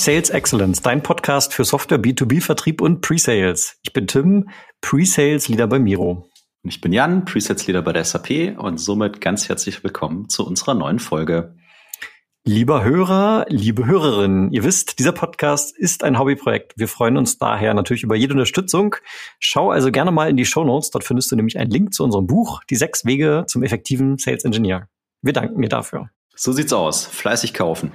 Sales Excellence, dein Podcast für Software B2B Vertrieb und Pre-Sales. Ich bin Tim, Pre-Sales Leader bei Miro. Und ich bin Jan, Pre-Sales Leader bei der SAP und somit ganz herzlich willkommen zu unserer neuen Folge. Lieber Hörer, liebe Hörerinnen, ihr wisst, dieser Podcast ist ein Hobbyprojekt. Wir freuen uns daher natürlich über jede Unterstützung. Schau also gerne mal in die Show Notes. Dort findest du nämlich einen Link zu unserem Buch, Die sechs Wege zum effektiven Sales Engineer. Wir danken dir dafür. So sieht's aus. Fleißig kaufen.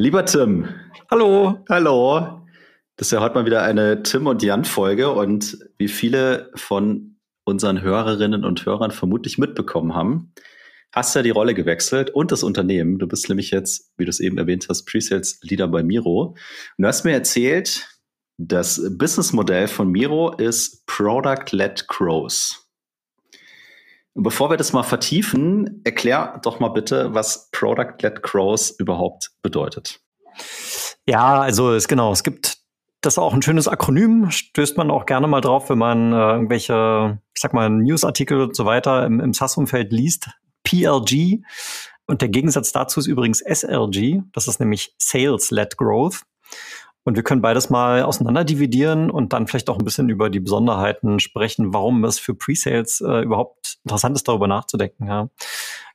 Lieber Tim. Hallo. Hallo. Das ist ja heute mal wieder eine Tim und Jan Folge und wie viele von unseren Hörerinnen und Hörern vermutlich mitbekommen haben, hast ja die Rolle gewechselt und das Unternehmen. Du bist nämlich jetzt, wie du es eben erwähnt hast, Presales Leader bei Miro. Und du hast mir erzählt, das Businessmodell von Miro ist Product-led Growth. Und bevor wir das mal vertiefen, erklär doch mal bitte, was Product-led Growth überhaupt bedeutet. Ja, also es genau, es gibt das auch ein schönes Akronym, stößt man auch gerne mal drauf, wenn man äh, irgendwelche, ich sag mal, Newsartikel und so weiter im, im SaaS-Umfeld liest. PLG. Und der Gegensatz dazu ist übrigens SLG. Das ist nämlich Sales-led Growth. Und wir können beides mal auseinander dividieren und dann vielleicht auch ein bisschen über die Besonderheiten sprechen, warum es für Pre-Sales äh, überhaupt interessant ist, darüber nachzudenken. Ja.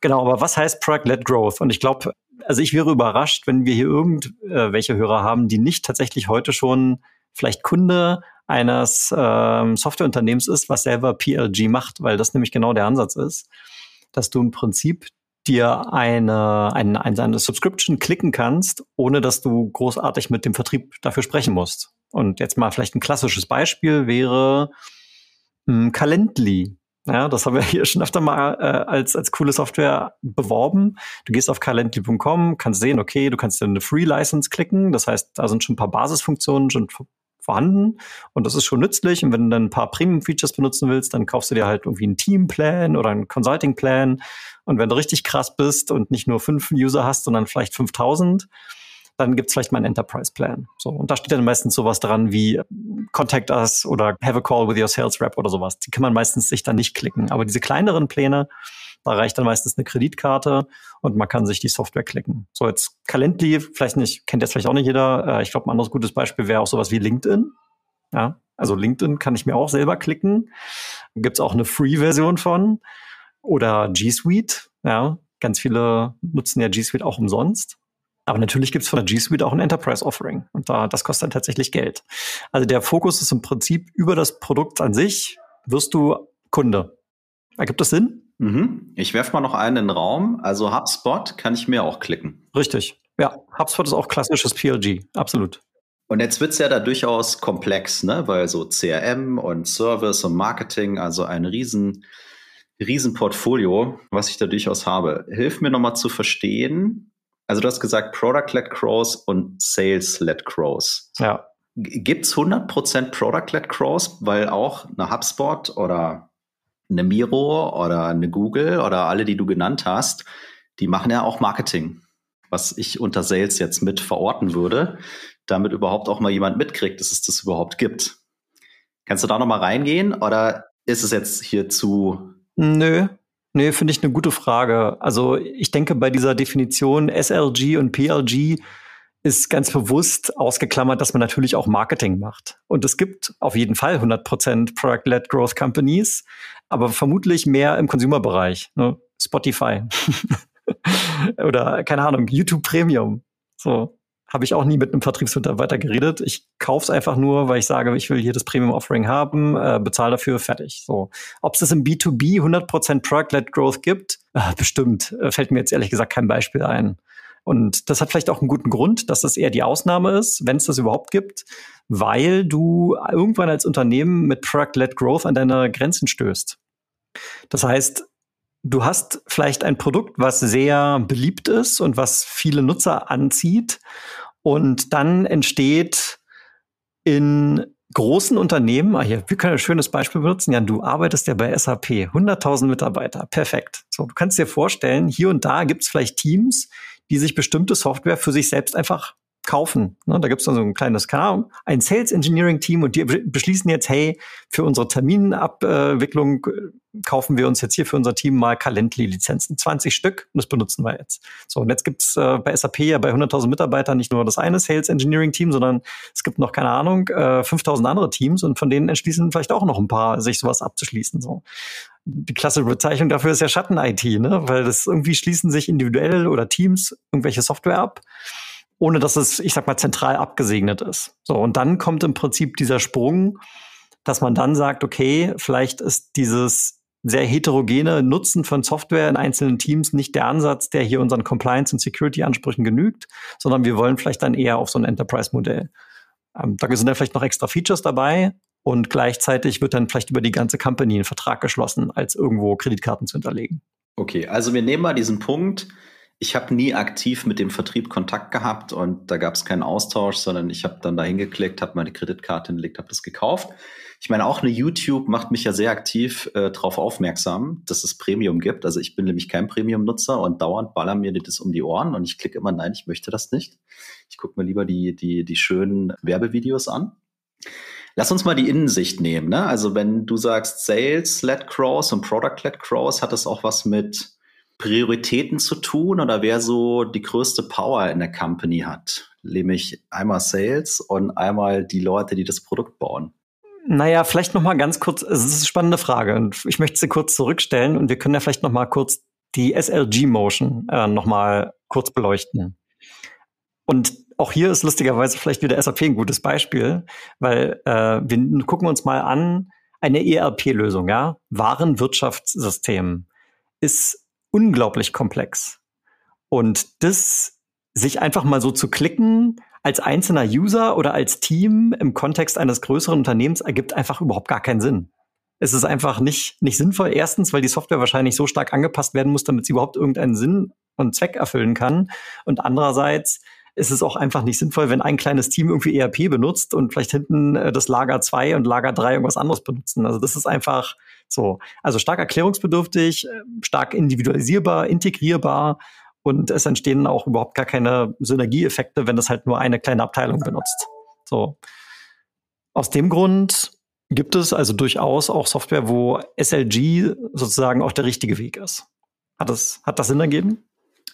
Genau, aber was heißt Product-led Growth? Und ich glaube, also ich wäre überrascht, wenn wir hier irgendwelche Hörer haben, die nicht tatsächlich heute schon vielleicht Kunde eines ähm, Softwareunternehmens ist, was selber PLG macht, weil das nämlich genau der Ansatz ist, dass du im Prinzip dir eine, eine, eine Subscription klicken kannst, ohne dass du großartig mit dem Vertrieb dafür sprechen musst. Und jetzt mal vielleicht ein klassisches Beispiel wäre hm, Calendly. Ja, das haben wir hier schon öfter mal äh, als, als coole Software beworben. Du gehst auf calendly.com, kannst sehen, okay, du kannst dir eine Free License klicken. Das heißt, da sind schon ein paar Basisfunktionen schon vorhanden und das ist schon nützlich. Und wenn du dann ein paar Premium-Features benutzen willst, dann kaufst du dir halt irgendwie einen Team-Plan oder einen Consulting-Plan. Und wenn du richtig krass bist und nicht nur fünf User hast, sondern vielleicht 5000, dann gibt's vielleicht mal einen Enterprise-Plan. So, und da steht dann meistens sowas dran wie Contact Us oder Have a Call with your Sales Rep oder sowas. Die kann man meistens sich dann nicht klicken. Aber diese kleineren Pläne, da reicht dann meistens eine Kreditkarte und man kann sich die Software klicken. So jetzt Calendly, vielleicht nicht, kennt jetzt vielleicht auch nicht jeder. Äh, ich glaube, ein anderes gutes Beispiel wäre auch sowas wie LinkedIn. Ja, also LinkedIn kann ich mir auch selber klicken. Gibt's auch eine Free-Version von. Oder G Suite. Ja, ganz viele nutzen ja G Suite auch umsonst. Aber natürlich gibt's von der G Suite auch ein Enterprise Offering und da das kostet dann tatsächlich Geld. Also der Fokus ist im Prinzip über das Produkt an sich wirst du Kunde. Ergibt das Sinn? Mhm. Ich werfe mal noch einen in den Raum. Also HubSpot kann ich mir auch klicken. Richtig. Ja, HubSpot ist auch klassisches PLG. Absolut. Und jetzt wird's ja da durchaus komplex, ne? weil so CRM und Service und Marketing, also ein riesen, riesen Portfolio, was ich da durchaus habe. Hilf mir nochmal zu verstehen. Also du hast gesagt Product-led Growth und Sales-led Growth. Ja. Gibt's 100% Product-led Growth, weil auch eine HubSpot oder eine Miro oder eine Google oder alle, die du genannt hast, die machen ja auch Marketing, was ich unter Sales jetzt mit verorten würde, damit überhaupt auch mal jemand mitkriegt, dass es das überhaupt gibt. Kannst du da noch mal reingehen oder ist es jetzt hier zu? Nö, Nö, finde ich eine gute Frage. Also ich denke, bei dieser Definition SLG und PLG ist ganz bewusst ausgeklammert, dass man natürlich auch Marketing macht. Und es gibt auf jeden Fall 100% Product-led Growth Companies, aber vermutlich mehr im Consumer-Bereich. Ne? Spotify oder keine Ahnung, YouTube Premium. So habe ich auch nie mit einem Vertriebsmitarbeiter geredet. Ich kauf's einfach nur, weil ich sage, ich will hier das Premium Offering haben, äh, bezahle dafür, fertig. So, ob es das im B2B 100% Product-led Growth gibt, äh, bestimmt. Äh, fällt mir jetzt ehrlich gesagt kein Beispiel ein. Und das hat vielleicht auch einen guten Grund, dass das eher die Ausnahme ist, wenn es das überhaupt gibt, weil du irgendwann als Unternehmen mit Product-led Growth an deine Grenzen stößt. Das heißt, du hast vielleicht ein Produkt, was sehr beliebt ist und was viele Nutzer anzieht. Und dann entsteht in großen Unternehmen, ah hier, wir können ein schönes Beispiel benutzen, Jan, du arbeitest ja bei SAP, 100.000 Mitarbeiter, perfekt. So, du kannst dir vorstellen, hier und da gibt es vielleicht Teams, die sich bestimmte Software für sich selbst einfach kaufen. Ne? Da gibt es dann so ein kleines, keine Ahnung, ein Sales Engineering Team und die beschließen jetzt, hey, für unsere Terminabwicklung äh, kaufen wir uns jetzt hier für unser Team mal Calendly-Lizenzen. 20 Stück und das benutzen wir jetzt. So, und jetzt gibt's äh, bei SAP ja bei 100.000 Mitarbeitern nicht nur das eine Sales Engineering Team, sondern es gibt noch, keine Ahnung, äh, 5.000 andere Teams und von denen entschließen vielleicht auch noch ein paar, sich sowas abzuschließen. So die klassische Bezeichnung dafür ist ja Schatten-IT, ne? weil das irgendwie schließen sich individuell oder Teams irgendwelche Software ab ohne dass es, ich sag mal, zentral abgesegnet ist. So, und dann kommt im Prinzip dieser Sprung, dass man dann sagt, okay, vielleicht ist dieses sehr heterogene Nutzen von Software in einzelnen Teams nicht der Ansatz, der hier unseren Compliance- und Security-Ansprüchen genügt, sondern wir wollen vielleicht dann eher auf so ein Enterprise-Modell. Ähm, da sind dann vielleicht noch extra Features dabei und gleichzeitig wird dann vielleicht über die ganze Company ein Vertrag geschlossen, als irgendwo Kreditkarten zu hinterlegen. Okay, also wir nehmen mal diesen Punkt, ich habe nie aktiv mit dem Vertrieb Kontakt gehabt und da gab es keinen Austausch, sondern ich habe dann da hingeklickt, habe meine Kreditkarte hingelegt, habe das gekauft. Ich meine, auch eine YouTube macht mich ja sehr aktiv äh, darauf aufmerksam, dass es Premium gibt. Also ich bin nämlich kein Premium-Nutzer und dauernd ballern mir das um die Ohren und ich klicke immer, nein, ich möchte das nicht. Ich gucke mir lieber die, die, die schönen Werbevideos an. Lass uns mal die Innensicht nehmen. Ne? Also wenn du sagst Sales-led Cross und Product-led Cross, hat das auch was mit Prioritäten zu tun oder wer so die größte Power in der Company hat? Nämlich einmal Sales und einmal die Leute, die das Produkt bauen. Naja, vielleicht noch mal ganz kurz, es ist eine spannende Frage und ich möchte sie kurz zurückstellen und wir können ja vielleicht noch mal kurz die SLG-Motion äh, noch kurz beleuchten. Und auch hier ist lustigerweise vielleicht wieder SAP ein gutes Beispiel, weil äh, wir gucken uns mal an, eine ERP-Lösung, ja, Warenwirtschaftssystem ist unglaublich komplex. Und das sich einfach mal so zu klicken als einzelner User oder als Team im Kontext eines größeren Unternehmens ergibt einfach überhaupt gar keinen Sinn. Es ist einfach nicht, nicht sinnvoll. Erstens, weil die Software wahrscheinlich so stark angepasst werden muss, damit sie überhaupt irgendeinen Sinn und Zweck erfüllen kann. Und andererseits ist es auch einfach nicht sinnvoll, wenn ein kleines Team irgendwie ERP benutzt und vielleicht hinten äh, das Lager 2 und Lager 3 irgendwas anderes benutzen. Also das ist einfach so. Also stark erklärungsbedürftig, äh, stark individualisierbar, integrierbar und es entstehen auch überhaupt gar keine Synergieeffekte, wenn das halt nur eine kleine Abteilung benutzt. So. Aus dem Grund gibt es also durchaus auch Software, wo SLG sozusagen auch der richtige Weg ist. Hat das, hat das Sinn ergeben?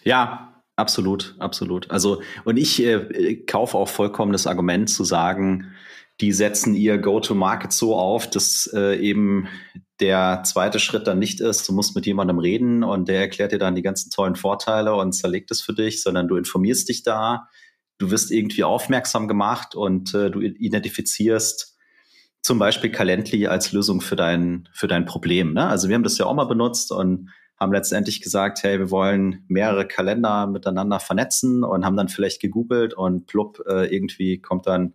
Ja, Absolut, absolut. Also, und ich äh, kaufe auch vollkommen das Argument zu sagen, die setzen ihr Go-to-Market so auf, dass äh, eben der zweite Schritt dann nicht ist, du musst mit jemandem reden und der erklärt dir dann die ganzen tollen Vorteile und zerlegt es für dich, sondern du informierst dich da, du wirst irgendwie aufmerksam gemacht und äh, du identifizierst zum Beispiel Calendly als Lösung für dein, für dein Problem. Ne? Also wir haben das ja auch mal benutzt und haben letztendlich gesagt, hey, wir wollen mehrere Kalender miteinander vernetzen und haben dann vielleicht gegoogelt und plupp, äh, irgendwie kommt dann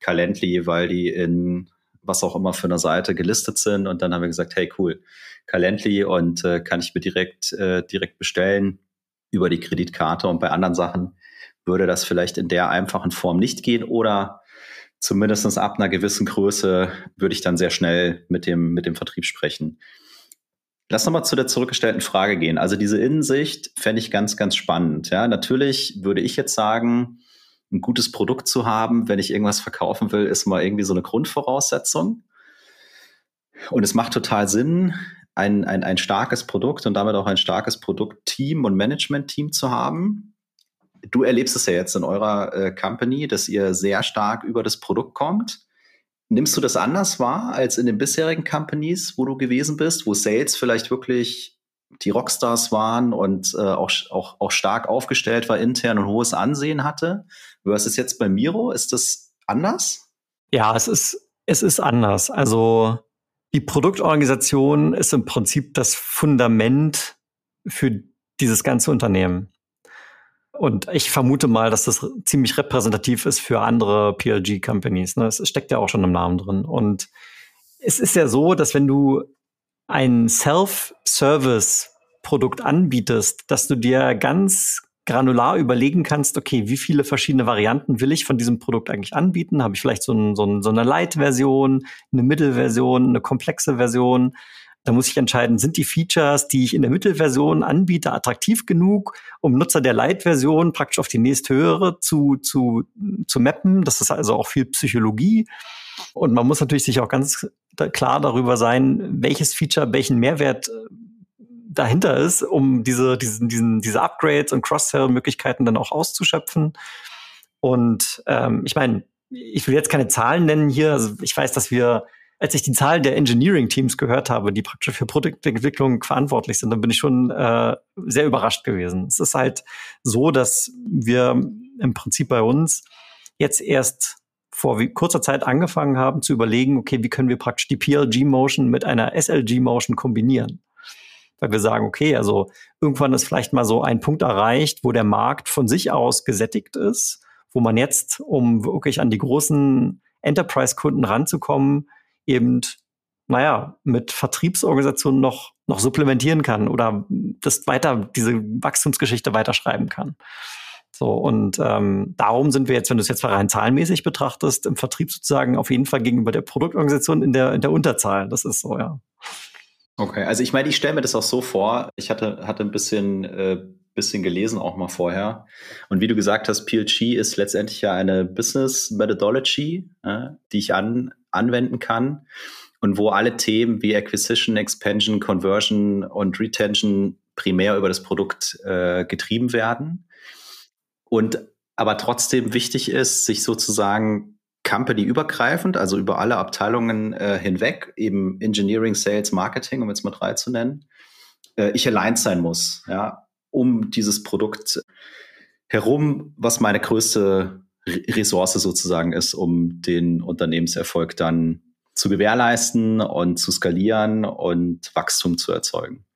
Calendly, weil die in was auch immer für eine Seite gelistet sind. Und dann haben wir gesagt, hey, cool, Calendly und äh, kann ich mir direkt, äh, direkt bestellen über die Kreditkarte. Und bei anderen Sachen würde das vielleicht in der einfachen Form nicht gehen oder zumindest ab einer gewissen Größe würde ich dann sehr schnell mit dem, mit dem Vertrieb sprechen. Lass nochmal zu der zurückgestellten Frage gehen. Also diese Innensicht fände ich ganz, ganz spannend. Ja, natürlich würde ich jetzt sagen, ein gutes Produkt zu haben, wenn ich irgendwas verkaufen will, ist mal irgendwie so eine Grundvoraussetzung. Und es macht total Sinn, ein, ein, ein starkes Produkt und damit auch ein starkes Produktteam und Management-Team zu haben. Du erlebst es ja jetzt in eurer äh, Company, dass ihr sehr stark über das Produkt kommt. Nimmst du das anders wahr als in den bisherigen Companies, wo du gewesen bist, wo Sales vielleicht wirklich die Rockstars waren und äh, auch, auch, auch stark aufgestellt war intern und hohes Ansehen hatte? Versus jetzt bei Miro, ist das anders? Ja, es ist, es ist anders. Also die Produktorganisation ist im Prinzip das Fundament für dieses ganze Unternehmen. Und ich vermute mal, dass das ziemlich repräsentativ ist für andere PLG-Companies. Ne? Es steckt ja auch schon im Namen drin. Und es ist ja so, dass wenn du ein Self-Service-Produkt anbietest, dass du dir ganz granular überlegen kannst, okay, wie viele verschiedene Varianten will ich von diesem Produkt eigentlich anbieten? Habe ich vielleicht so, ein, so, ein, so eine Light-Version, eine Mittelversion, eine komplexe Version? Da muss ich entscheiden, sind die Features, die ich in der Mittelversion anbiete, attraktiv genug, um Nutzer der Light-Version praktisch auf die nächsthöhere zu, zu, zu mappen. Das ist also auch viel Psychologie. Und man muss natürlich sich auch ganz klar darüber sein, welches Feature welchen Mehrwert äh, dahinter ist, um diese, diesen, diesen, diese Upgrades und Cross-Sell-Möglichkeiten dann auch auszuschöpfen. Und ähm, ich meine, ich will jetzt keine Zahlen nennen hier. Also ich weiß, dass wir als ich die Zahl der Engineering-Teams gehört habe, die praktisch für Produktentwicklung verantwortlich sind, dann bin ich schon äh, sehr überrascht gewesen. Es ist halt so, dass wir im Prinzip bei uns jetzt erst vor kurzer Zeit angefangen haben zu überlegen, okay, wie können wir praktisch die PLG-Motion mit einer SLG-Motion kombinieren? Weil wir sagen, okay, also irgendwann ist vielleicht mal so ein Punkt erreicht, wo der Markt von sich aus gesättigt ist, wo man jetzt, um wirklich an die großen Enterprise-Kunden ranzukommen, eben, naja, mit Vertriebsorganisationen noch, noch supplementieren kann oder das weiter, diese Wachstumsgeschichte weiterschreiben kann. So, und ähm, darum sind wir jetzt, wenn du es jetzt rein zahlenmäßig betrachtest, im Vertrieb sozusagen auf jeden Fall gegenüber der Produktorganisation in der, in der Unterzahl. Das ist so, ja. Okay, also ich meine, ich stelle mir das auch so vor. Ich hatte, hatte ein bisschen, äh, bisschen gelesen auch mal vorher. Und wie du gesagt hast, PLG ist letztendlich ja eine Business Methodology, äh, die ich an, anwenden kann und wo alle Themen wie Acquisition, Expansion, Conversion und Retention primär über das Produkt äh, getrieben werden. Und aber trotzdem wichtig ist, sich sozusagen company-übergreifend, also über alle Abteilungen äh, hinweg, eben Engineering, Sales, Marketing, um jetzt mal drei zu nennen, äh, ich allein sein muss, ja, um dieses Produkt herum, was meine größte Ressource sozusagen ist, um den Unternehmenserfolg dann zu gewährleisten und zu skalieren und Wachstum zu erzeugen.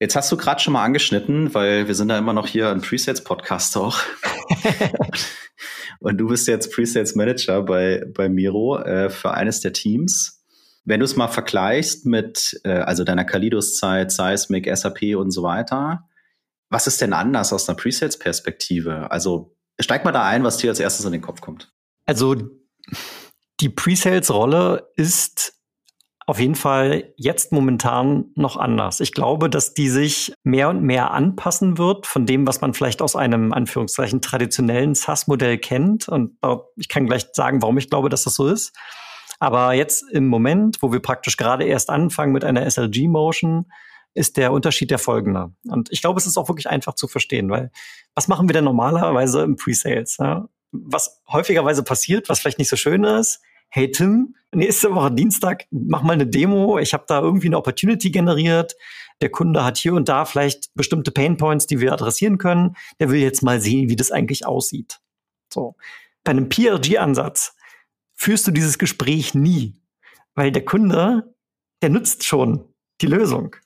Jetzt hast du gerade schon mal angeschnitten, weil wir sind da immer noch hier ein Presets-Podcast auch. und du bist jetzt Presets Manager bei, bei Miro äh, für eines der Teams. Wenn du es mal vergleichst mit äh, also deiner Kalidos-Zeit, Seismic, SAP und so weiter, was ist denn anders aus einer Presets-Perspektive? Also Steig mal da ein, was dir als erstes in den Kopf kommt. Also die Pre-Sales-Rolle ist auf jeden Fall jetzt momentan noch anders. Ich glaube, dass die sich mehr und mehr anpassen wird von dem, was man vielleicht aus einem Anführungszeichen traditionellen SaaS-Modell kennt. Und ich kann gleich sagen, warum ich glaube, dass das so ist. Aber jetzt im Moment, wo wir praktisch gerade erst anfangen mit einer SLG-Motion, ist der Unterschied der folgende. Und ich glaube, es ist auch wirklich einfach zu verstehen, weil was machen wir denn normalerweise im Pre-Sales? Ja? Was häufigerweise passiert, was vielleicht nicht so schön ist, hey Tim, nächste Woche Dienstag, mach mal eine Demo, ich habe da irgendwie eine Opportunity generiert, der Kunde hat hier und da vielleicht bestimmte Painpoints, die wir adressieren können, der will jetzt mal sehen, wie das eigentlich aussieht. So. Bei einem PLG-Ansatz führst du dieses Gespräch nie, weil der Kunde, der nutzt schon die Lösung.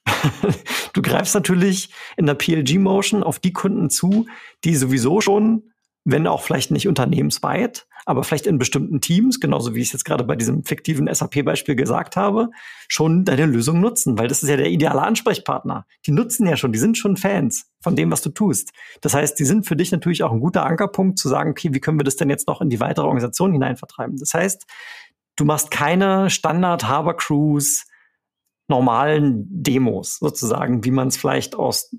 du greifst natürlich in der PLG-Motion auf die Kunden zu, die sowieso schon, wenn auch vielleicht nicht unternehmensweit, aber vielleicht in bestimmten Teams, genauso wie ich es jetzt gerade bei diesem fiktiven SAP-Beispiel gesagt habe, schon deine Lösung nutzen, weil das ist ja der ideale Ansprechpartner. Die nutzen ja schon, die sind schon Fans von dem, was du tust. Das heißt, die sind für dich natürlich auch ein guter Ankerpunkt zu sagen, okay, wie können wir das denn jetzt noch in die weitere Organisation hinein vertreiben? Das heißt, du machst keine Standard-Harbor-Cruise, normalen Demos sozusagen, wie man es vielleicht aus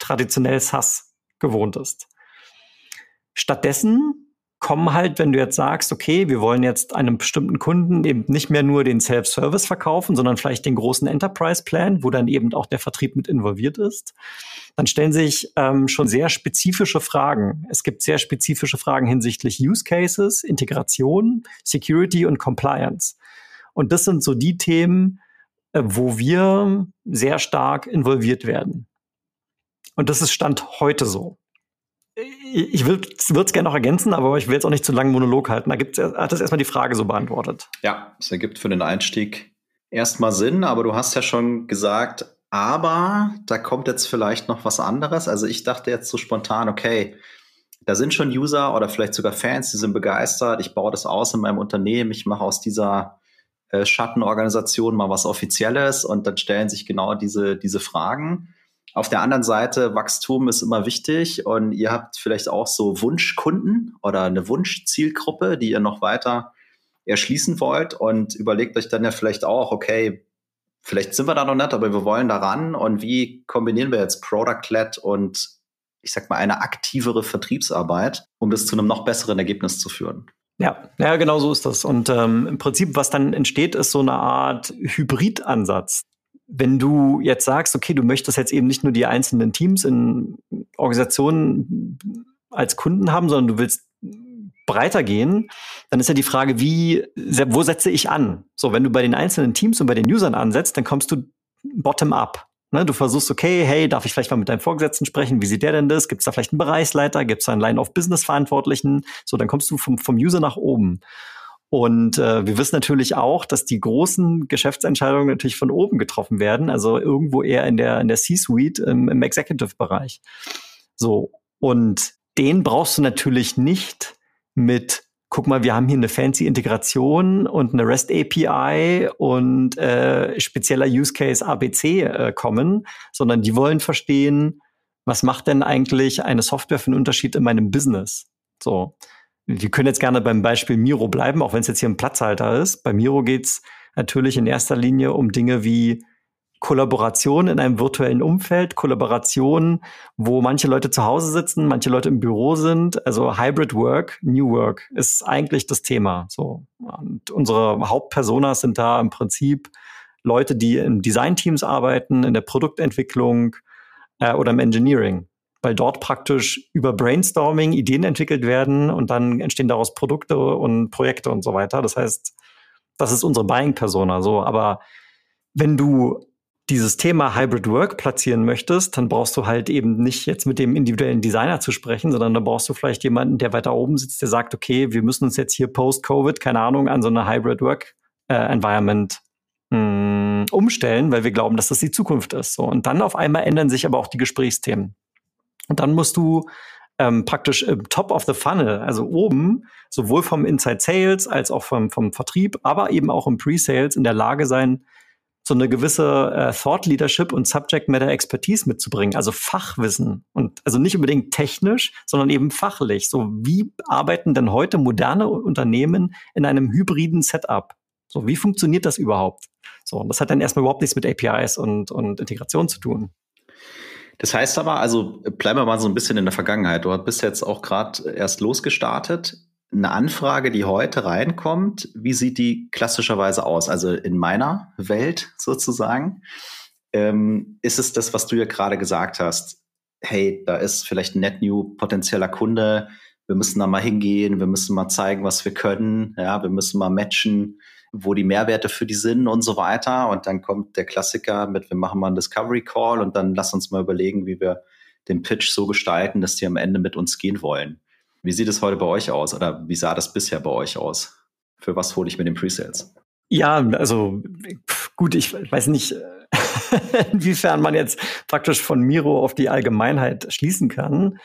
traditionell SaaS gewohnt ist. Stattdessen kommen halt, wenn du jetzt sagst, okay, wir wollen jetzt einem bestimmten Kunden eben nicht mehr nur den Self-Service verkaufen, sondern vielleicht den großen Enterprise-Plan, wo dann eben auch der Vertrieb mit involviert ist, dann stellen sich ähm, schon sehr spezifische Fragen. Es gibt sehr spezifische Fragen hinsichtlich Use Cases, Integration, Security und Compliance. Und das sind so die Themen, äh, wo wir sehr stark involviert werden. Und das ist Stand heute so. Ich würde es gerne noch ergänzen, aber ich will jetzt auch nicht zu lange Monolog halten. Da gibt's, hat das erstmal die Frage so beantwortet. Ja, es ergibt für den Einstieg erstmal Sinn, aber du hast ja schon gesagt, aber da kommt jetzt vielleicht noch was anderes. Also ich dachte jetzt so spontan, okay, da sind schon User oder vielleicht sogar Fans, die sind begeistert. Ich baue das aus in meinem Unternehmen. Ich mache aus dieser äh, Schattenorganisation mal was Offizielles und dann stellen sich genau diese, diese Fragen. Auf der anderen Seite, Wachstum ist immer wichtig und ihr habt vielleicht auch so Wunschkunden oder eine Wunschzielgruppe, die ihr noch weiter erschließen wollt und überlegt euch dann ja vielleicht auch, okay, vielleicht sind wir da noch nicht, aber wir wollen daran. Und wie kombinieren wir jetzt Product-led und ich sag mal eine aktivere Vertriebsarbeit, um das zu einem noch besseren Ergebnis zu führen? Ja, ja, genau so ist das. Und ähm, im Prinzip, was dann entsteht, ist so eine Art Hybridansatz. Wenn du jetzt sagst, okay, du möchtest jetzt eben nicht nur die einzelnen Teams in Organisationen als Kunden haben, sondern du willst breiter gehen, dann ist ja die Frage, wie, wo setze ich an? So, wenn du bei den einzelnen Teams und bei den Usern ansetzt, dann kommst du bottom up. Ne, du versuchst, okay, hey, darf ich vielleicht mal mit deinem Vorgesetzten sprechen? Wie sieht der denn das? Gibt es da vielleicht einen Bereichsleiter? Gibt es da einen Line-of-Business-Verantwortlichen? So, dann kommst du vom, vom User nach oben. Und äh, wir wissen natürlich auch, dass die großen Geschäftsentscheidungen natürlich von oben getroffen werden, also irgendwo eher in der, in der C-Suite im, im Executive-Bereich. So, und den brauchst du natürlich nicht mit guck mal, wir haben hier eine fancy Integration und eine REST API und äh, spezieller Use Case ABC äh, kommen, sondern die wollen verstehen, was macht denn eigentlich eine Software für einen Unterschied in meinem Business? So. Wir können jetzt gerne beim Beispiel Miro bleiben, auch wenn es jetzt hier ein Platzhalter ist. Bei Miro geht's natürlich in erster Linie um Dinge wie Kollaboration in einem virtuellen Umfeld, Kollaboration, wo manche Leute zu Hause sitzen, manche Leute im Büro sind. Also Hybrid Work, New Work ist eigentlich das Thema. So. Und unsere Hauptpersonas sind da im Prinzip Leute, die in Designteams arbeiten, in der Produktentwicklung äh, oder im Engineering. Weil dort praktisch über Brainstorming Ideen entwickelt werden und dann entstehen daraus Produkte und Projekte und so weiter. Das heißt, das ist unsere Buying-Persona. So, aber wenn du dieses Thema Hybrid Work platzieren möchtest, dann brauchst du halt eben nicht jetzt mit dem individuellen Designer zu sprechen, sondern da brauchst du vielleicht jemanden, der weiter oben sitzt, der sagt, okay, wir müssen uns jetzt hier post-Covid, keine Ahnung, an so eine Hybrid Work äh, Environment mh, hm, umstellen, weil wir glauben, dass das die Zukunft ist. So. Und dann auf einmal ändern sich aber auch die Gesprächsthemen. Und dann musst du ähm, praktisch im Top of the Funnel, also oben, sowohl vom Inside Sales als auch vom, vom Vertrieb, aber eben auch im Pre-Sales in der Lage sein, so eine gewisse äh, Thought Leadership und Subject Matter Expertise mitzubringen, also Fachwissen und also nicht unbedingt technisch, sondern eben fachlich. So wie arbeiten denn heute moderne Unternehmen in einem hybriden Setup? So wie funktioniert das überhaupt? So und das hat dann erstmal überhaupt nichts mit APIs und und Integration zu tun. Das heißt aber, also bleiben wir mal so ein bisschen in der Vergangenheit. Du bist jetzt auch gerade erst losgestartet eine Anfrage, die heute reinkommt, wie sieht die klassischerweise aus? Also in meiner Welt sozusagen, ähm, ist es das, was du ja gerade gesagt hast? Hey, da ist vielleicht ein net new potenzieller Kunde. Wir müssen da mal hingehen. Wir müssen mal zeigen, was wir können. Ja, wir müssen mal matchen, wo die Mehrwerte für die sind und so weiter. Und dann kommt der Klassiker mit, wir machen mal einen Discovery Call und dann lass uns mal überlegen, wie wir den Pitch so gestalten, dass die am Ende mit uns gehen wollen. Wie sieht es heute bei euch aus oder wie sah das bisher bei euch aus? Für was hole ich mit den Presales? Ja, also gut, ich weiß nicht, inwiefern man jetzt praktisch von Miro auf die Allgemeinheit schließen kann.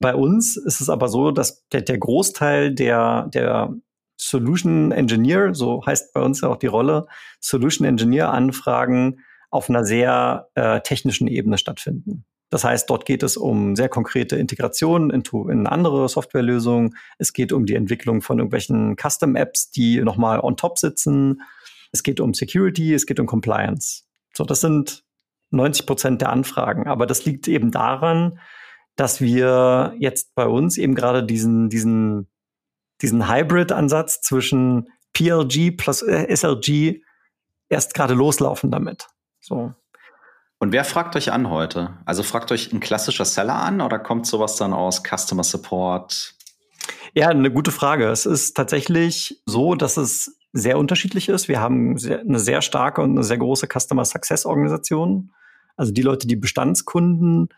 Bei uns ist es aber so, dass der, der Großteil der, der Solution Engineer, so heißt bei uns ja auch die Rolle, Solution Engineer Anfragen auf einer sehr äh, technischen Ebene stattfinden. Das heißt, dort geht es um sehr konkrete Integrationen in, in andere Softwarelösungen. Es geht um die Entwicklung von irgendwelchen Custom-Apps, die nochmal on top sitzen. Es geht um Security, es geht um Compliance. So, das sind 90 Prozent der Anfragen. Aber das liegt eben daran, dass wir jetzt bei uns eben gerade diesen, diesen, diesen Hybrid-Ansatz zwischen PLG plus äh, SLG erst gerade loslaufen damit. So. Und wer fragt euch an heute? Also fragt euch ein klassischer Seller an oder kommt sowas dann aus Customer Support? Ja, eine gute Frage. Es ist tatsächlich so, dass es sehr unterschiedlich ist. Wir haben eine sehr starke und eine sehr große Customer Success Organisation. Also die Leute, die Bestandskunden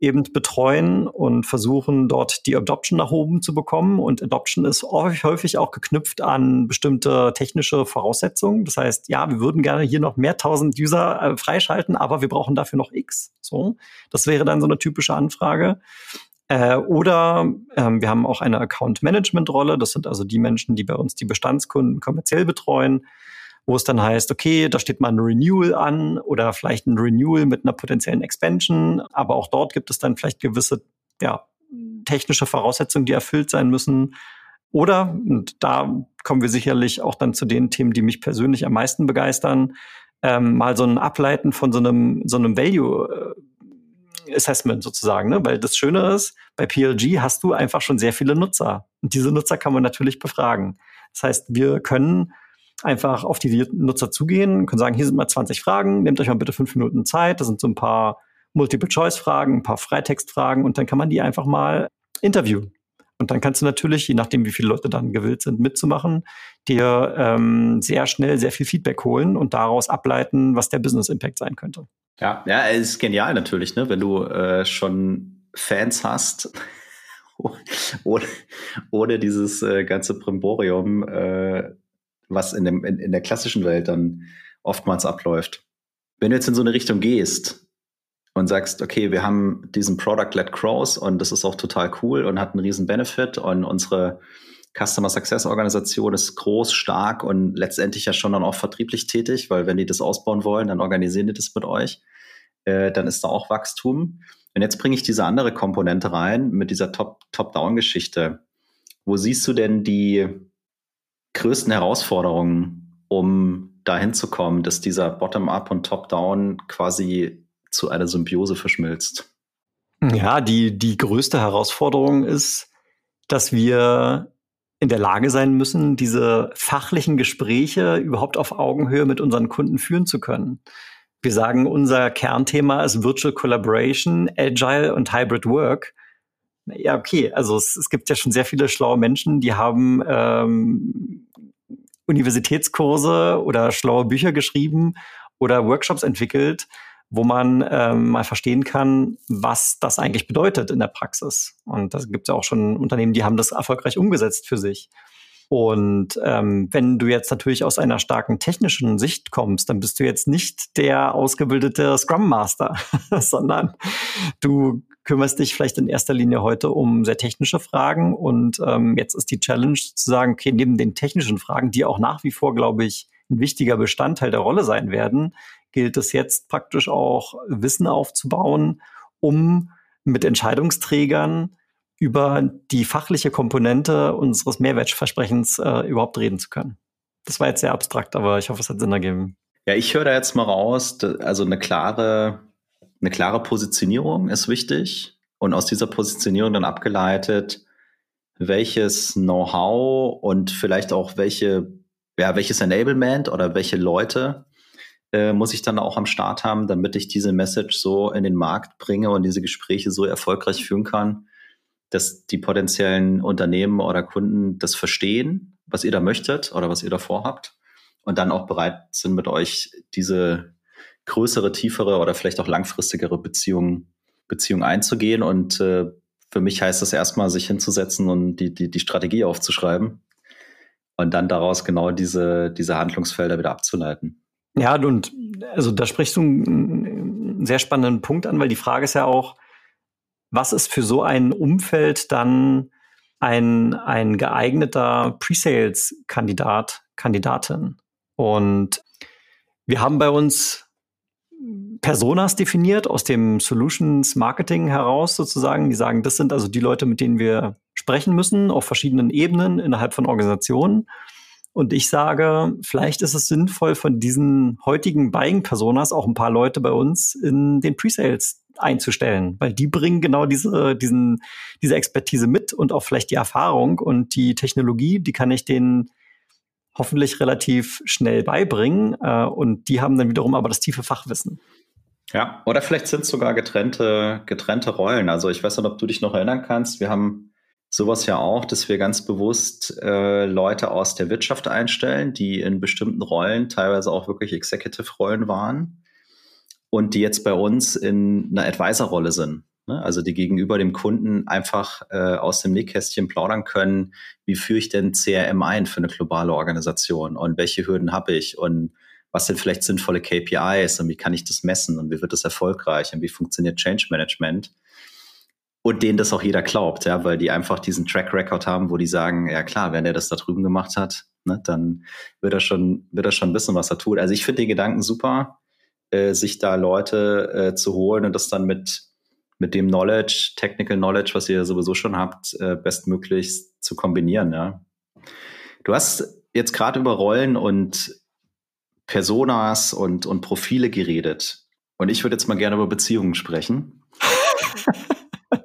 eben betreuen und versuchen dort die Adoption nach oben zu bekommen. Und Adoption ist häufig auch geknüpft an bestimmte technische Voraussetzungen. Das heißt, ja, wir würden gerne hier noch mehr tausend User äh, freischalten, aber wir brauchen dafür noch X. So, das wäre dann so eine typische Anfrage. Äh, oder ähm, wir haben auch eine Account Management Rolle. Das sind also die Menschen, die bei uns die Bestandskunden kommerziell betreuen wo es dann heißt, okay, da steht mal ein Renewal an oder vielleicht ein Renewal mit einer potenziellen Expansion, aber auch dort gibt es dann vielleicht gewisse ja, technische Voraussetzungen, die erfüllt sein müssen. Oder, und da kommen wir sicherlich auch dann zu den Themen, die mich persönlich am meisten begeistern, ähm, mal so ein Ableiten von so einem, so einem Value äh, Assessment sozusagen, ne? Weil das Schöne ist, bei PLG hast du einfach schon sehr viele Nutzer. Und diese Nutzer kann man natürlich befragen. Das heißt, wir können einfach auf die Nutzer zugehen, können sagen, hier sind mal 20 Fragen, nehmt euch mal bitte fünf Minuten Zeit. Das sind so ein paar Multiple-Choice-Fragen, ein paar Freitextfragen und dann kann man die einfach mal interviewen. Und dann kannst du natürlich, je nachdem, wie viele Leute dann gewillt sind, mitzumachen, dir ähm, sehr schnell sehr viel Feedback holen und daraus ableiten, was der Business Impact sein könnte. Ja, ja, es ist genial natürlich, ne? wenn du äh, schon Fans hast, ohne, ohne dieses äh, ganze Primborium, äh, was in, dem, in, in der klassischen Welt dann oftmals abläuft. Wenn du jetzt in so eine Richtung gehst, und sagst, okay, wir haben diesen Product-led Growth und das ist auch total cool und hat einen riesen Benefit und unsere Customer Success Organisation ist groß, stark und letztendlich ja schon dann auch vertrieblich tätig, weil wenn die das ausbauen wollen, dann organisieren die das mit euch. Äh, dann ist da auch Wachstum. Und jetzt bringe ich diese andere Komponente rein mit dieser Top-Down-Geschichte. Wo siehst du denn die größten Herausforderungen, um dahin zu kommen, dass dieser Bottom-up und Top-Down quasi zu einer Symbiose verschmilzt. Ja, die, die größte Herausforderung ist, dass wir in der Lage sein müssen, diese fachlichen Gespräche überhaupt auf Augenhöhe mit unseren Kunden führen zu können. Wir sagen, unser Kernthema ist Virtual Collaboration, Agile und Hybrid Work. Ja, okay, also es, es gibt ja schon sehr viele schlaue Menschen, die haben ähm, Universitätskurse oder schlaue Bücher geschrieben oder Workshops entwickelt wo man ähm, mal verstehen kann, was das eigentlich bedeutet in der Praxis. Und das gibt ja auch schon Unternehmen, die haben das erfolgreich umgesetzt für sich. Und ähm, wenn du jetzt natürlich aus einer starken technischen Sicht kommst, dann bist du jetzt nicht der ausgebildete Scrum Master, sondern du kümmerst dich vielleicht in erster Linie heute um sehr technische Fragen. Und ähm, jetzt ist die Challenge zu sagen, okay, neben den technischen Fragen, die auch nach wie vor, glaube ich, ein wichtiger Bestandteil der Rolle sein werden, gilt es jetzt praktisch auch Wissen aufzubauen, um mit Entscheidungsträgern über die fachliche Komponente unseres Mehrwertversprechens äh, überhaupt reden zu können. Das war jetzt sehr abstrakt, aber ich hoffe, es hat Sinn ergeben. Ja, ich höre da jetzt mal raus, also eine klare, eine klare Positionierung ist wichtig und aus dieser Positionierung dann abgeleitet, welches Know-how und vielleicht auch welche, ja, welches Enablement oder welche Leute äh, muss ich dann auch am Start haben, damit ich diese Message so in den Markt bringe und diese Gespräche so erfolgreich führen kann, dass die potenziellen Unternehmen oder Kunden das verstehen, was ihr da möchtet oder was ihr da vorhabt und dann auch bereit sind, mit euch diese größere, tiefere oder vielleicht auch langfristigere Beziehung, Beziehung einzugehen. Und äh, für mich heißt es erstmal, sich hinzusetzen und die, die, die Strategie aufzuschreiben und dann daraus genau diese, diese Handlungsfelder wieder abzuleiten. Ja, und also da sprichst du einen sehr spannenden Punkt an, weil die Frage ist ja auch, was ist für so ein Umfeld dann ein, ein geeigneter Pre-Sales-Kandidat, Kandidatin? Und wir haben bei uns Personas definiert aus dem Solutions Marketing heraus sozusagen. Die sagen, das sind also die Leute, mit denen wir sprechen müssen auf verschiedenen Ebenen innerhalb von Organisationen. Und ich sage, vielleicht ist es sinnvoll, von diesen heutigen Buying-Personas auch ein paar Leute bei uns in den Pre-Sales einzustellen, weil die bringen genau diese, diesen, diese Expertise mit und auch vielleicht die Erfahrung und die Technologie, die kann ich denen hoffentlich relativ schnell beibringen äh, und die haben dann wiederum aber das tiefe Fachwissen. Ja, oder vielleicht sind es sogar getrennte, getrennte Rollen. Also ich weiß nicht, ob du dich noch erinnern kannst. Wir haben sowas ja auch, dass wir ganz bewusst äh, Leute aus der Wirtschaft einstellen, die in bestimmten Rollen, teilweise auch wirklich Executive-Rollen waren und die jetzt bei uns in einer Advisor-Rolle sind. Ne? Also die gegenüber dem Kunden einfach äh, aus dem Nähkästchen plaudern können, wie führe ich denn CRM ein für eine globale Organisation und welche Hürden habe ich und was sind vielleicht sinnvolle KPIs und wie kann ich das messen und wie wird das erfolgreich und wie funktioniert Change Management und denen das auch jeder glaubt, ja, weil die einfach diesen Track Record haben, wo die sagen, ja klar, wenn er das da drüben gemacht hat, ne, dann wird er schon, wird er schon wissen, was er tut. Also ich finde den Gedanken super, äh, sich da Leute äh, zu holen und das dann mit mit dem Knowledge, Technical Knowledge, was ihr sowieso schon habt, äh, bestmöglich zu kombinieren. Ja. Du hast jetzt gerade über Rollen und Personas und, und Profile geredet. Und ich würde jetzt mal gerne über Beziehungen sprechen.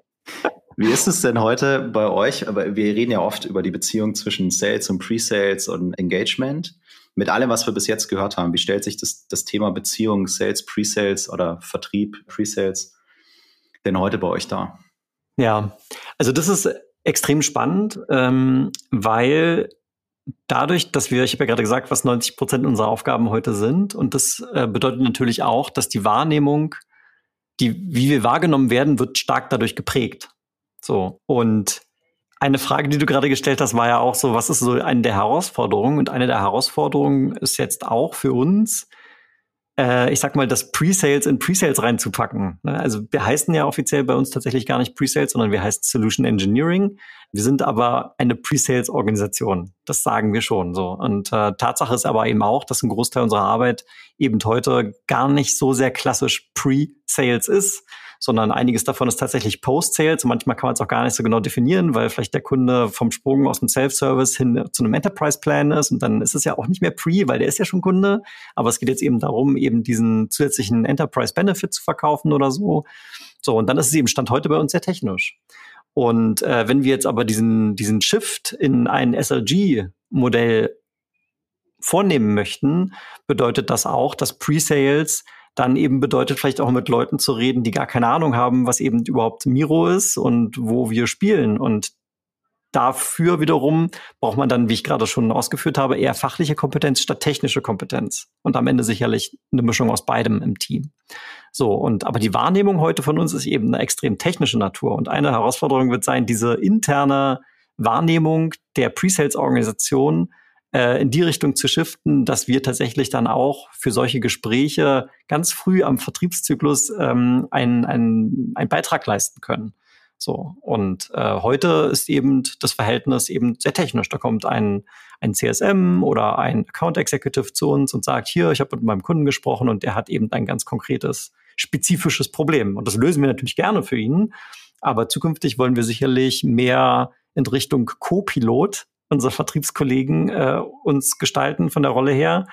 Wie ist es denn heute bei euch? Aber wir reden ja oft über die Beziehung zwischen Sales und Pre-Sales und Engagement. Mit allem, was wir bis jetzt gehört haben, wie stellt sich das, das Thema Beziehung, Sales, Pre-Sales oder Vertrieb, Pre-Sales denn heute bei euch dar? Ja, also das ist extrem spannend, ähm, weil dadurch, dass wir, ich habe ja gerade gesagt, was 90 Prozent unserer Aufgaben heute sind, und das äh, bedeutet natürlich auch, dass die Wahrnehmung, die, wie wir wahrgenommen werden, wird stark dadurch geprägt. So. Und eine Frage, die du gerade gestellt hast, war ja auch so, was ist so eine der Herausforderungen? Und eine der Herausforderungen ist jetzt auch für uns, äh, ich sag mal, das Pre-Sales in Pre-Sales reinzupacken. Ne? Also wir heißen ja offiziell bei uns tatsächlich gar nicht Pre-Sales, sondern wir heißen Solution Engineering. Wir sind aber eine Pre-Sales-Organisation. Das sagen wir schon so. Und äh, Tatsache ist aber eben auch, dass ein Großteil unserer Arbeit eben heute gar nicht so sehr klassisch Pre-Sales ist, sondern einiges davon ist tatsächlich Post-Sales. Manchmal kann man es auch gar nicht so genau definieren, weil vielleicht der Kunde vom Sprung aus dem Self-Service hin zu einem Enterprise-Plan ist und dann ist es ja auch nicht mehr Pre, weil der ist ja schon Kunde. Aber es geht jetzt eben darum, eben diesen zusätzlichen Enterprise-Benefit zu verkaufen oder so. So, und dann ist es eben Stand heute bei uns sehr technisch. Und äh, wenn wir jetzt aber diesen, diesen Shift in ein SLG-Modell vornehmen möchten, bedeutet das auch, dass Pre-Sales dann eben bedeutet vielleicht auch mit Leuten zu reden, die gar keine Ahnung haben, was eben überhaupt Miro ist und wo wir spielen. Und dafür wiederum braucht man dann, wie ich gerade schon ausgeführt habe, eher fachliche Kompetenz statt technische Kompetenz. Und am Ende sicherlich eine Mischung aus beidem im Team. So, und aber die Wahrnehmung heute von uns ist eben eine extrem technische Natur. Und eine Herausforderung wird sein, diese interne Wahrnehmung der Pre-Sales-Organisation äh, in die Richtung zu shiften, dass wir tatsächlich dann auch für solche Gespräche ganz früh am Vertriebszyklus ähm, einen, einen, einen Beitrag leisten können. So und äh, heute ist eben das Verhältnis eben sehr technisch. Da kommt ein, ein CSM oder ein Account Executive zu uns und sagt, hier, ich habe mit meinem Kunden gesprochen und der hat eben ein ganz konkretes, spezifisches Problem. Und das lösen wir natürlich gerne für ihn. Aber zukünftig wollen wir sicherlich mehr in Richtung Co-Pilot unsere Vertriebskollegen äh, uns gestalten von der Rolle her,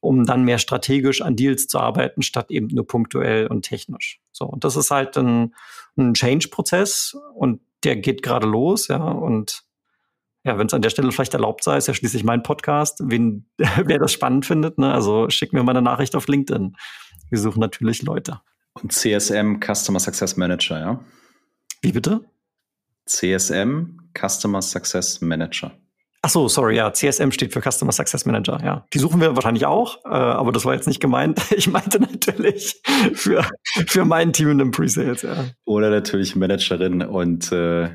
um dann mehr strategisch an Deals zu arbeiten, statt eben nur punktuell und technisch. So, und das ist halt ein, ein Change-Prozess und der geht gerade los, ja, und ja, wenn es an der Stelle vielleicht erlaubt sei, ist ja schließlich mein Podcast, wen, wer das spannend findet, ne? also schick mir mal eine Nachricht auf LinkedIn. Wir suchen natürlich Leute. Und CSM, Customer Success Manager, ja? Wie bitte? CSM, Customer Success Manager. Ach so, sorry, ja, CSM steht für Customer Success Manager, ja. Die suchen wir wahrscheinlich auch, äh, aber das war jetzt nicht gemeint. Ich meinte natürlich für, für mein Team in dem Pre-Sales, ja. Oder natürlich Managerin und äh,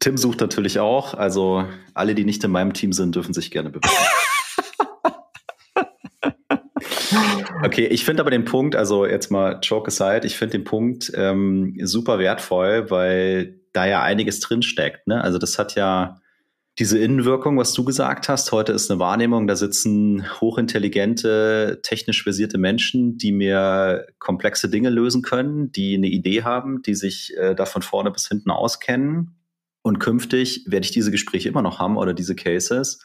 Tim sucht natürlich auch. Also alle, die nicht in meinem Team sind, dürfen sich gerne bewerben. Okay, ich finde aber den Punkt, also jetzt mal Joke aside, ich finde den Punkt ähm, super wertvoll, weil da ja einiges drinsteckt. Ne? Also das hat ja diese Innenwirkung, was du gesagt hast, heute ist eine Wahrnehmung, da sitzen hochintelligente, technisch versierte Menschen, die mir komplexe Dinge lösen können, die eine Idee haben, die sich äh, da von vorne bis hinten auskennen. Und künftig werde ich diese Gespräche immer noch haben oder diese Cases.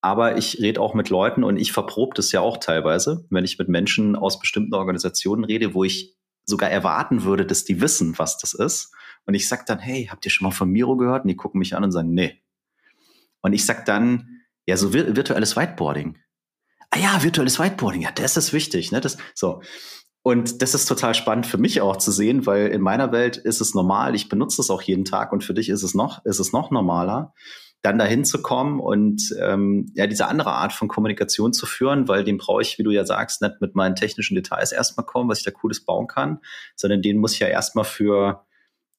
Aber ich rede auch mit Leuten und ich verprobe das ja auch teilweise, wenn ich mit Menschen aus bestimmten Organisationen rede, wo ich sogar erwarten würde, dass die wissen, was das ist. Und ich sage dann, hey, habt ihr schon mal von Miro gehört? Und die gucken mich an und sagen, nee, und ich sag dann, ja, so virtuelles Whiteboarding. Ah ja, virtuelles Whiteboarding, ja, das ist wichtig, ne? Das, so. Und das ist total spannend für mich auch zu sehen, weil in meiner Welt ist es normal, ich benutze es auch jeden Tag und für dich ist es noch, ist es noch normaler, dann dahin zu kommen und ähm, ja, diese andere Art von Kommunikation zu führen, weil den brauche ich, wie du ja sagst, nicht mit meinen technischen Details erstmal kommen, was ich da Cooles bauen kann, sondern den muss ich ja erstmal für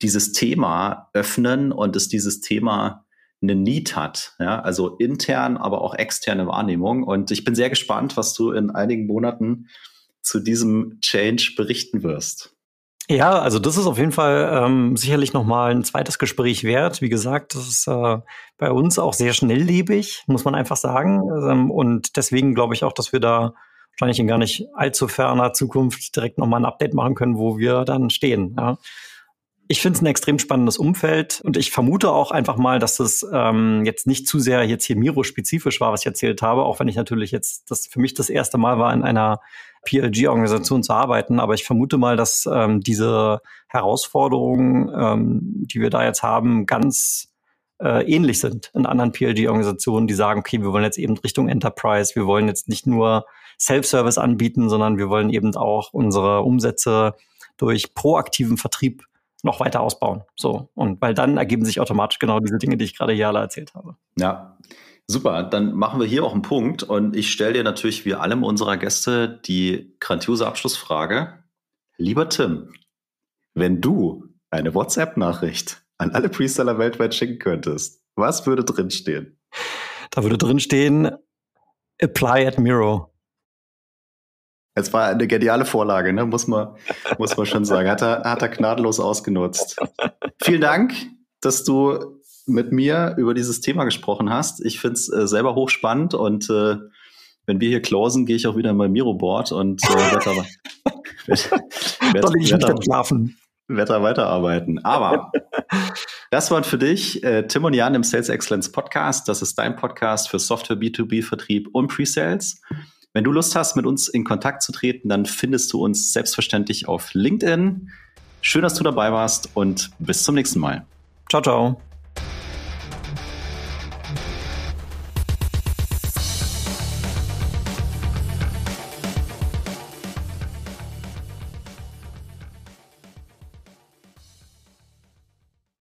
dieses Thema öffnen und es dieses Thema eine Need hat, ja, also intern, aber auch externe Wahrnehmung. Und ich bin sehr gespannt, was du in einigen Monaten zu diesem Change berichten wirst. Ja, also das ist auf jeden Fall ähm, sicherlich nochmal ein zweites Gespräch wert. Wie gesagt, das ist äh, bei uns auch sehr schnelllebig, muss man einfach sagen. Ähm, und deswegen glaube ich auch, dass wir da wahrscheinlich in gar nicht allzu ferner Zukunft direkt nochmal ein Update machen können, wo wir dann stehen. Ja. Ich finde es ein extrem spannendes Umfeld und ich vermute auch einfach mal, dass es ähm, jetzt nicht zu sehr jetzt hier Miro-spezifisch war, was ich erzählt habe, auch wenn ich natürlich jetzt das für mich das erste Mal war, in einer PLG-Organisation zu arbeiten. Aber ich vermute mal, dass ähm, diese Herausforderungen, ähm, die wir da jetzt haben, ganz äh, ähnlich sind in anderen PLG-Organisationen, die sagen, okay, wir wollen jetzt eben Richtung Enterprise, wir wollen jetzt nicht nur Self-Service anbieten, sondern wir wollen eben auch unsere Umsätze durch proaktiven Vertrieb noch weiter ausbauen. So. Und weil dann ergeben sich automatisch genau diese Dinge, die ich gerade hier alle erzählt habe. Ja. Super, dann machen wir hier auch einen Punkt und ich stelle dir natürlich wie allem unserer Gäste die grandiose Abschlussfrage. Lieber Tim, wenn du eine WhatsApp-Nachricht an alle Preseller weltweit schicken könntest, was würde drinstehen? Da würde drinstehen, apply at Miro. Es war eine geniale Vorlage, ne? muss, man, muss man schon sagen. Hat er, hat er gnadenlos ausgenutzt. Vielen Dank, dass du mit mir über dieses Thema gesprochen hast. Ich finde es äh, selber hochspannend und äh, wenn wir hier closen, gehe ich auch wieder in mein Miro-Board und äh, werde aber werd, ich werd, schlafen. Wetter weiterarbeiten. Aber das waren für dich äh, Tim und Jan im Sales Excellence Podcast. Das ist dein Podcast für Software B2B Vertrieb und Pre-Sales. Wenn du Lust hast, mit uns in Kontakt zu treten, dann findest du uns selbstverständlich auf LinkedIn. Schön, dass du dabei warst und bis zum nächsten Mal. Ciao, ciao.